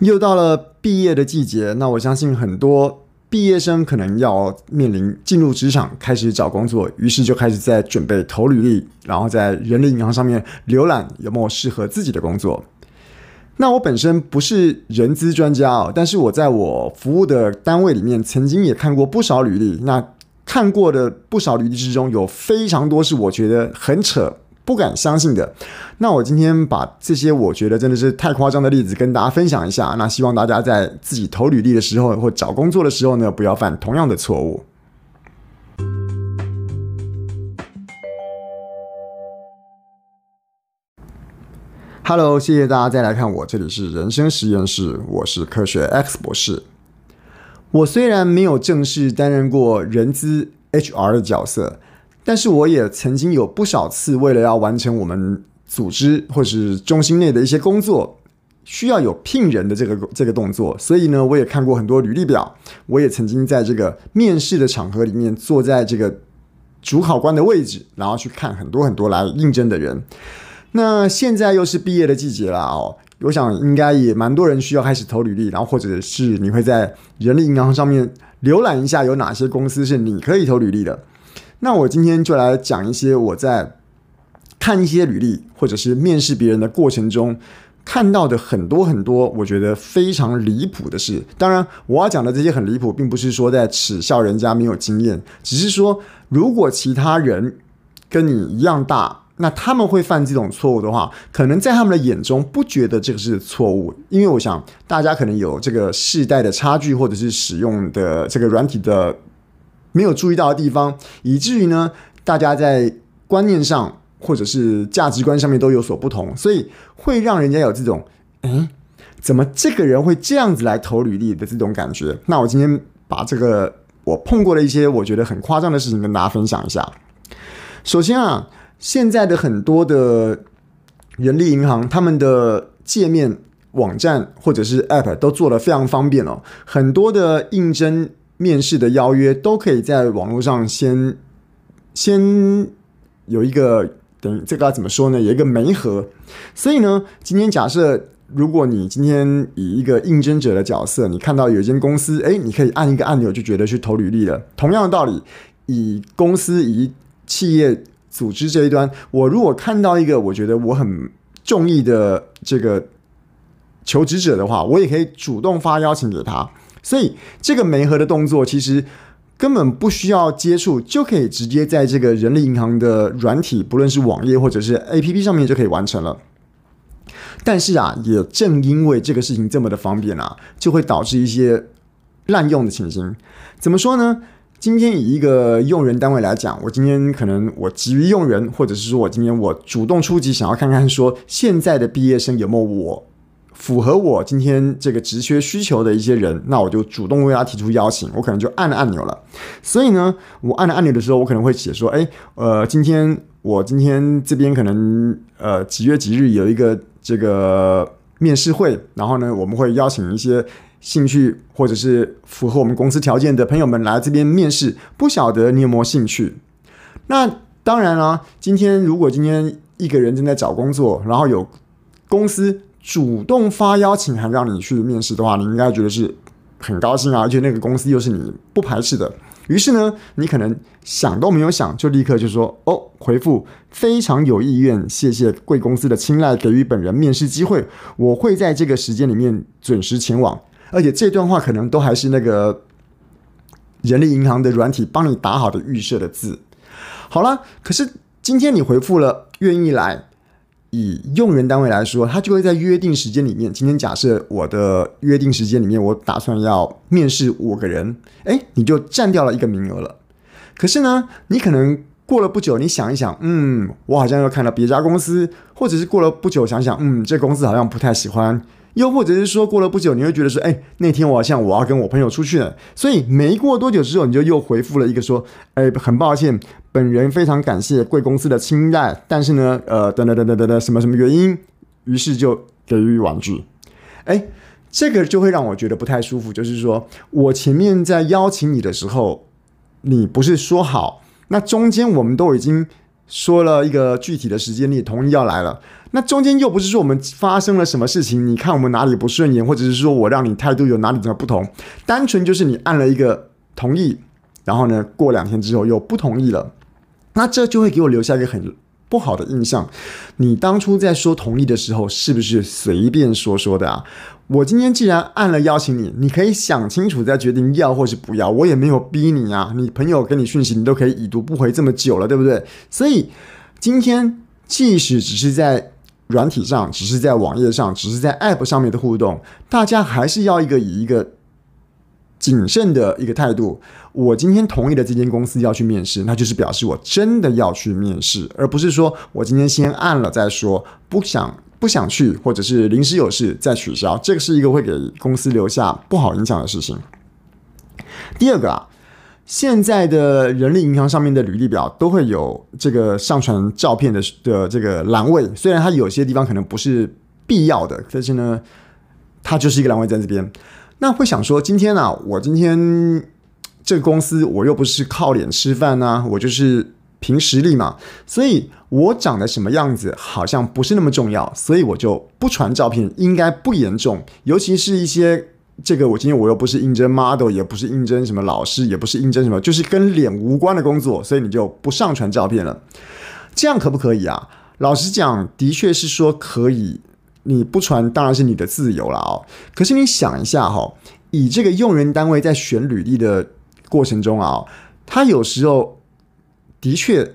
又到了毕业的季节，那我相信很多毕业生可能要面临进入职场，开始找工作，于是就开始在准备投履历，然后在人力银行上面浏览有没有适合自己的工作。那我本身不是人资专家哦，但是我在我服务的单位里面，曾经也看过不少履历。那看过的不少履历之中，有非常多是我觉得很扯。不敢相信的，那我今天把这些我觉得真的是太夸张的例子跟大家分享一下。那希望大家在自己投履历的时候或找工作的时候呢，不要犯同样的错误。Hello，谢谢大家再来看我，这里是人生实验室，我是科学 X 博士。我虽然没有正式担任过人资 HR 的角色。但是我也曾经有不少次，为了要完成我们组织或是中心内的一些工作，需要有聘人的这个这个动作，所以呢，我也看过很多履历表。我也曾经在这个面试的场合里面，坐在这个主考官的位置，然后去看很多很多来应征的人。那现在又是毕业的季节了哦，我想应该也蛮多人需要开始投履历，然后或者是你会在人力银行上面浏览一下有哪些公司是你可以投履历的。那我今天就来讲一些我在看一些履历或者是面试别人的过程中看到的很多很多我觉得非常离谱的事。当然，我要讲的这些很离谱，并不是说在耻笑人家没有经验，只是说如果其他人跟你一样大，那他们会犯这种错误的话，可能在他们的眼中不觉得这个是错误，因为我想大家可能有这个世代的差距，或者是使用的这个软体的。没有注意到的地方，以至于呢，大家在观念上或者是价值观上面都有所不同，所以会让人家有这种，诶，怎么这个人会这样子来投履历的这种感觉？那我今天把这个我碰过的一些我觉得很夸张的事情跟大家分享一下。首先啊，现在的很多的人力银行，他们的界面、网站或者是 App 都做得非常方便哦，很多的应征。面试的邀约都可以在网络上先先有一个等于这个要怎么说呢？有一个媒合，所以呢，今天假设如果你今天以一个应征者的角色，你看到有一间公司，诶，你可以按一个按钮就觉得去投履历了。同样的道理，以公司以企业组织这一端，我如果看到一个我觉得我很中意的这个求职者的话，我也可以主动发邀请给他。所以这个媒合的动作其实根本不需要接触，就可以直接在这个人力银行的软体，不论是网页或者是 APP 上面就可以完成了。但是啊，也正因为这个事情这么的方便啊，就会导致一些滥用的情形。怎么说呢？今天以一个用人单位来讲，我今天可能我急于用人，或者是说我今天我主动出击，想要看看说现在的毕业生有没有我。符合我今天这个职缺需求的一些人，那我就主动为他提出邀请，我可能就按了按钮了。所以呢，我按了按钮的时候，我可能会写说：“哎，呃，今天我今天这边可能呃几月几日有一个这个面试会，然后呢，我们会邀请一些兴趣或者是符合我们公司条件的朋友们来这边面试，不晓得你有没有兴趣？那当然了，今天如果今天一个人正在找工作，然后有公司。主动发邀请函让你去面试的话，你应该觉得是很高兴啊，而且那个公司又是你不排斥的。于是呢，你可能想都没有想，就立刻就说：“哦，回复非常有意愿，谢谢贵公司的青睐，给予本人面试机会，我会在这个时间里面准时前往。”而且这段话可能都还是那个人力银行的软体帮你打好的预设的字。好了，可是今天你回复了愿意来。以用人单位来说，他就会在约定时间里面。今天假设我的约定时间里面，我打算要面试五个人，诶，你就占掉了一个名额了。可是呢，你可能过了不久，你想一想，嗯，我好像又看到别家公司，或者是过了不久想想，嗯，这公司好像不太喜欢。又或者是说，过了不久，你会觉得说，哎，那天我好像我要跟我朋友出去了，所以没过多久之后，你就又回复了一个说，哎，很抱歉，本人非常感谢贵公司的青睐，但是呢，呃，等等等等等等，什么什么原因，于是就给予婉拒。哎，这个就会让我觉得不太舒服，就是说我前面在邀请你的时候，你不是说好，那中间我们都已经说了一个具体的时间，你也同意要来了。那中间又不是说我们发生了什么事情，你看我们哪里不顺眼，或者是说我让你态度有哪里怎么不同，单纯就是你按了一个同意，然后呢，过两天之后又不同意了，那这就会给我留下一个很不好的印象。你当初在说同意的时候，是不是随便说说的啊？我今天既然按了邀请你，你可以想清楚再决定要或是不要，我也没有逼你啊。你朋友给你讯息，你都可以已读不回这么久了，对不对？所以今天即使只是在软体上，只是在网页上，只是在 App 上面的互动，大家还是要一个以一个谨慎的一个态度。我今天同意了这间公司要去面试，那就是表示我真的要去面试，而不是说我今天先按了再说，不想不想去，或者是临时有事再取消。这个是一个会给公司留下不好影响的事情。第二个啊。现在的人力银行上面的履历表都会有这个上传照片的的这个栏位，虽然它有些地方可能不是必要的，但是呢，它就是一个栏位在这边。那会想说，今天啊，我今天这个公司我又不是靠脸吃饭呢、我就是凭实力嘛，所以我长得什么样子好像不是那么重要，所以我就不传照片，应该不严重，尤其是一些。这个我今天我又不是应征 model，也不是应征什么老师，也不是应征什么，就是跟脸无关的工作，所以你就不上传照片了。这样可不可以啊？老实讲，的确是说可以，你不传当然是你的自由了哦。可是你想一下哈、以这个用人单位在选履历的过程中啊，他有时候的确。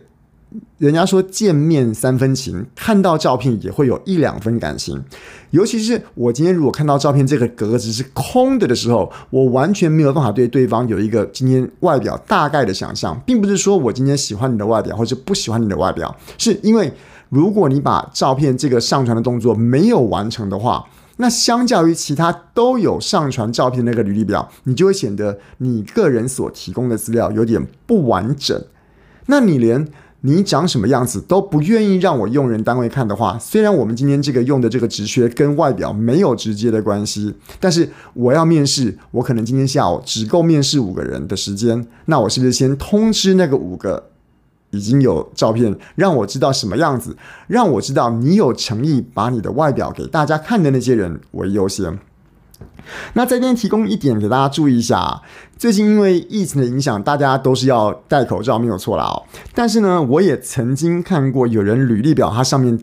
人家说见面三分情，看到照片也会有一两分感情。尤其是我今天如果看到照片这个格子是空的的时候，我完全没有办法对对方有一个今天外表大概的想象，并不是说我今天喜欢你的外表或者不喜欢你的外表，是因为如果你把照片这个上传的动作没有完成的话，那相较于其他都有上传照片那个履历表，你就会显得你个人所提供的资料有点不完整。那你连你长什么样子都不愿意让我用人单位看的话，虽然我们今天这个用的这个职缺跟外表没有直接的关系，但是我要面试，我可能今天下午只够面试五个人的时间，那我是不是先通知那个五个已经有照片，让我知道什么样子，让我知道你有诚意把你的外表给大家看的那些人为优先。那在这边提供一点给大家注意一下啊，最近因为疫情的影响，大家都是要戴口罩，没有错啦哦。但是呢，我也曾经看过有人履历表，它上面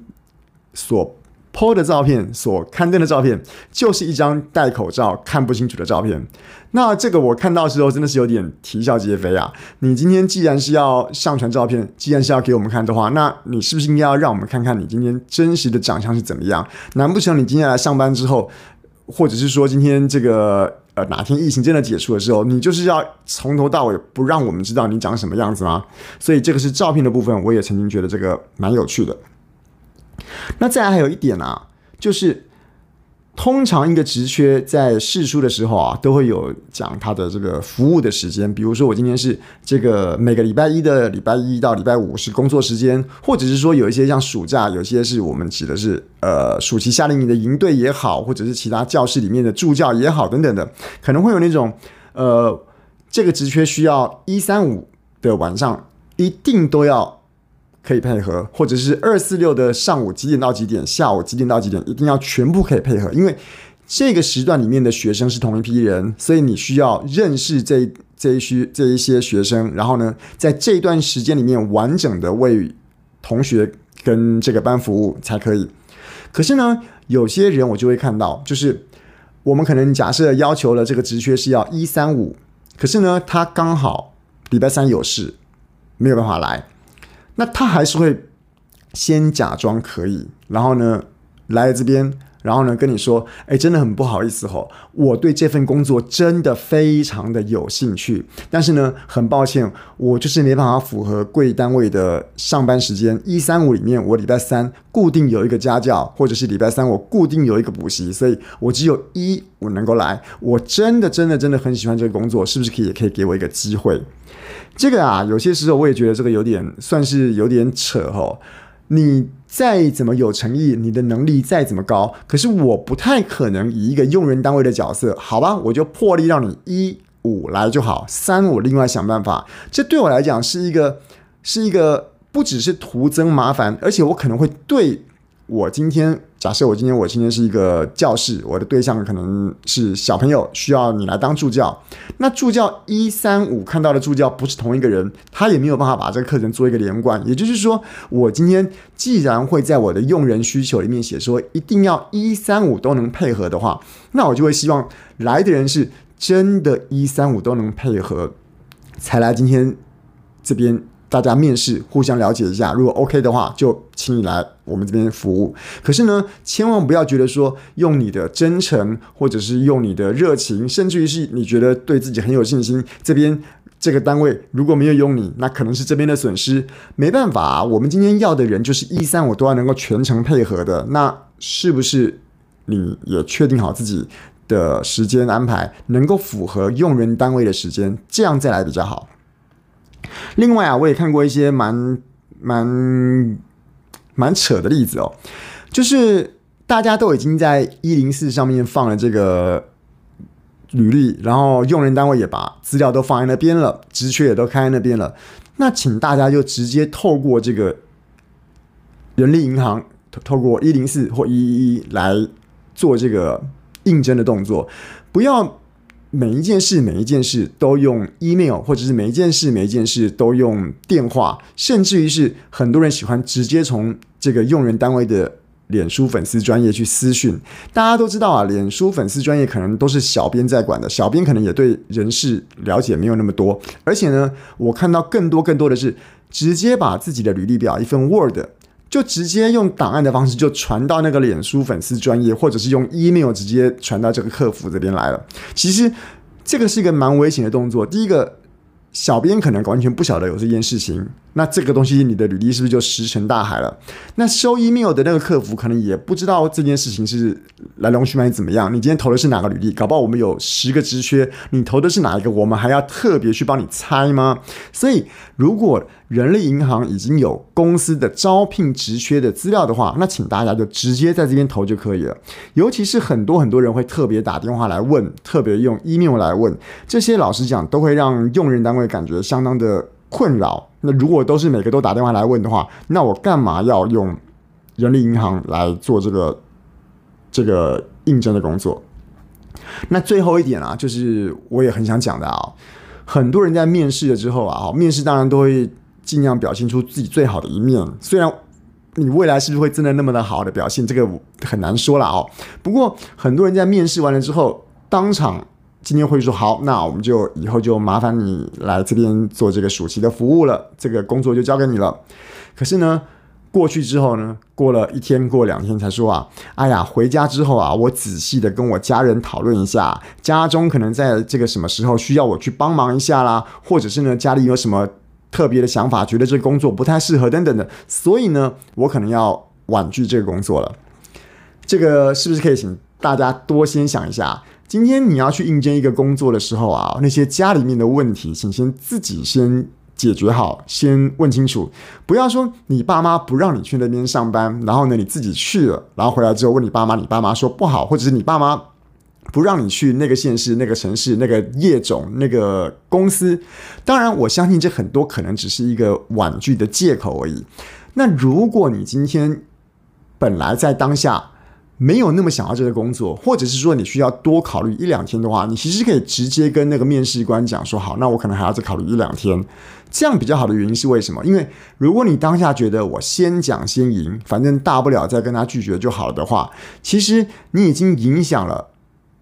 所 po 的照片，所刊登的照片，就是一张戴口罩看不清楚的照片。那这个我看到的时候，真的是有点啼笑皆非啊！你今天既然是要上传照片，既然是要给我们看的话，那你是不是应该要让我们看看你今天真实的长相是怎么样？难不成你今天来上班之后，或者是说，今天这个呃哪天疫情真的解除的时候，你就是要从头到尾不让我们知道你长什么样子吗？所以这个是照片的部分，我也曾经觉得这个蛮有趣的。那再来还有一点啊，就是。通常一个职缺在试出的时候啊，都会有讲他的这个服务的时间。比如说，我今天是这个每个礼拜一的礼拜一到礼拜五是工作时间，或者是说有一些像暑假，有些是我们指的是呃暑期夏令营的营队也好，或者是其他教室里面的助教也好等等的，可能会有那种呃这个职缺需要一三五的晚上一定都要。可以配合，或者是二四六的上午几点到几点，下午几点到几点，一定要全部可以配合，因为这个时段里面的学生是同一批人，所以你需要认识这这一区这一些学生，然后呢，在这一段时间里面完整的为同学跟这个班服务才可以。可是呢，有些人我就会看到，就是我们可能假设要求了这个职缺是要一三五，可是呢，他刚好礼拜三有事，没有办法来。那他还是会先假装可以，然后呢，来这边，然后呢，跟你说，哎，真的很不好意思吼，我对这份工作真的非常的有兴趣，但是呢，很抱歉，我就是没办法符合贵单位的上班时间，一三五里面，我礼拜三固定有一个家教，或者是礼拜三我固定有一个补习，所以我只有一我能够来，我真的真的真的很喜欢这个工作，是不是可以也可以给我一个机会？这个啊，有些时候我也觉得这个有点算是有点扯吼。你再怎么有诚意，你的能力再怎么高，可是我不太可能以一个用人单位的角色，好吧，我就破例让你一五来就好，三我另外想办法。这对我来讲是一个是一个不只是徒增麻烦，而且我可能会对。我今天假设我今天我今天是一个教室，我的对象可能是小朋友，需要你来当助教。那助教一三五看到的助教不是同一个人，他也没有办法把这个课程做一个连贯。也就是说，我今天既然会在我的用人需求里面写说一定要一三五都能配合的话，那我就会希望来的人是真的一三五都能配合，才来今天这边。大家面试，互相了解一下，如果 OK 的话，就请你来我们这边服务。可是呢，千万不要觉得说用你的真诚，或者是用你的热情，甚至于是你觉得对自己很有信心，这边这个单位如果没有用你，那可能是这边的损失。没办法，我们今天要的人就是一三五都要能够全程配合的。那是不是你也确定好自己的时间安排，能够符合用人单位的时间，这样再来比较好？另外啊，我也看过一些蛮蛮蛮扯的例子哦，就是大家都已经在一零四上面放了这个履历，然后用人单位也把资料都放在那边了，职缺也都开在那边了。那请大家就直接透过这个人力银行，透过一零四或一一一来做这个应征的动作，不要。每一件事，每一件事都用 email，或者是每一件事，每一件事都用电话，甚至于是很多人喜欢直接从这个用人单位的脸书粉丝专业去私讯。大家都知道啊，脸书粉丝专业可能都是小编在管的，小编可能也对人事了解没有那么多。而且呢，我看到更多更多的是直接把自己的履历表一份 Word。就直接用档案的方式就传到那个脸书粉丝专业，或者是用 email 直接传到这个客服这边来了。其实这个是一个蛮危险的动作。第一个，小编可能完全不晓得有这件事情。那这个东西，你的履历是不是就石沉大海了？那收 email 的那个客服可能也不知道这件事情是来龙去脉怎么样。你今天投的是哪个履历？搞不好我们有十个职缺，你投的是哪一个？我们还要特别去帮你猜吗？所以，如果人力银行已经有公司的招聘职缺的资料的话，那请大家就直接在这边投就可以了。尤其是很多很多人会特别打电话来问，特别用 email 来问，这些老实讲都会让用人单位会感觉相当的困扰。那如果都是每个都打电话来问的话，那我干嘛要用人力银行来做这个这个应征的工作？那最后一点啊，就是我也很想讲的啊，很多人在面试了之后啊，面试当然都会尽量表现出自己最好的一面。虽然你未来是不是会真的那么的好的表现，这个很难说了啊。不过很多人在面试完了之后，当场。今天会说好，那我们就以后就麻烦你来这边做这个暑期的服务了，这个工作就交给你了。可是呢，过去之后呢，过了一天，过两天才说啊，哎呀，回家之后啊，我仔细的跟我家人讨论一下，家中可能在这个什么时候需要我去帮忙一下啦，或者是呢，家里有什么特别的想法，觉得这工作不太适合等等的，所以呢，我可能要婉拒这个工作了。这个是不是可以请大家多先想一下？今天你要去应征一个工作的时候啊，那些家里面的问题，请先自己先解决好，先问清楚，不要说你爸妈不让你去那边上班，然后呢你自己去了，然后回来之后问你爸妈，你爸妈说不好，或者是你爸妈不让你去那个县市、那个城市、那个业种、那个公司。当然，我相信这很多可能只是一个婉拒的借口而已。那如果你今天本来在当下，没有那么想要这个工作，或者是说你需要多考虑一两天的话，你其实可以直接跟那个面试官讲说，好，那我可能还要再考虑一两天。这样比较好的原因是为什么？因为如果你当下觉得我先讲先赢，反正大不了再跟他拒绝就好了的话，其实你已经影响了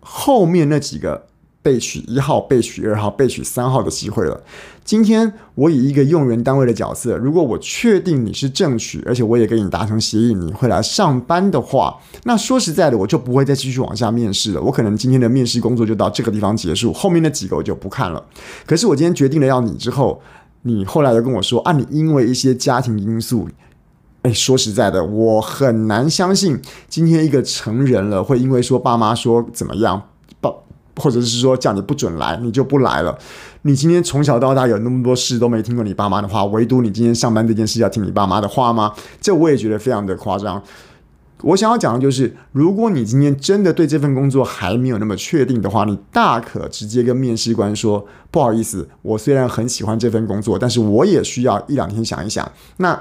后面那几个。备取一号、备取二号、备取三号的机会了。今天我以一个用人单位的角色，如果我确定你是正取，而且我也跟你达成协议，你会来上班的话，那说实在的，我就不会再继续往下面试了。我可能今天的面试工作就到这个地方结束，后面那几个我就不看了。可是我今天决定了要你之后，你后来又跟我说啊，你因为一些家庭因素，哎，说实在的，我很难相信今天一个成人了会因为说爸妈说怎么样。或者是说叫你不准来，你就不来了。你今天从小到大有那么多事都没听过你爸妈的话，唯独你今天上班这件事要听你爸妈的话吗？这我也觉得非常的夸张。我想要讲的就是，如果你今天真的对这份工作还没有那么确定的话，你大可直接跟面试官说：“不好意思，我虽然很喜欢这份工作，但是我也需要一两天想一想。”那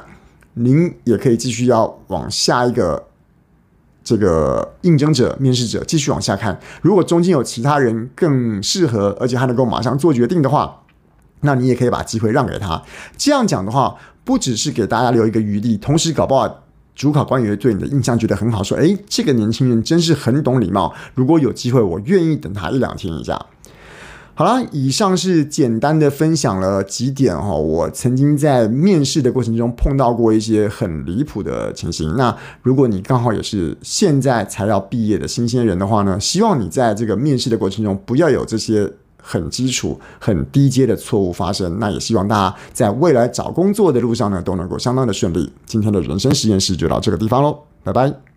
您也可以继续要往下一个这个应征者、面试者继续往下看。如果中间有其他人更适合，而且他能够马上做决定的话，那你也可以把机会让给他。这样讲的话，不只是给大家留一个余地，同时搞不好主考官也会对你的印象觉得很好，说：“诶，这个年轻人真是很懂礼貌。如果有机会，我愿意等他一两天一下。”好了，以上是简单的分享了几点哈，我曾经在面试的过程中碰到过一些很离谱的情形。那如果你刚好也是现在才要毕业的新鲜人的话呢，希望你在这个面试的过程中不要有这些很基础、很低阶的错误发生。那也希望大家在未来找工作的路上呢，都能够相当的顺利。今天的人生实验室就到这个地方喽，拜拜。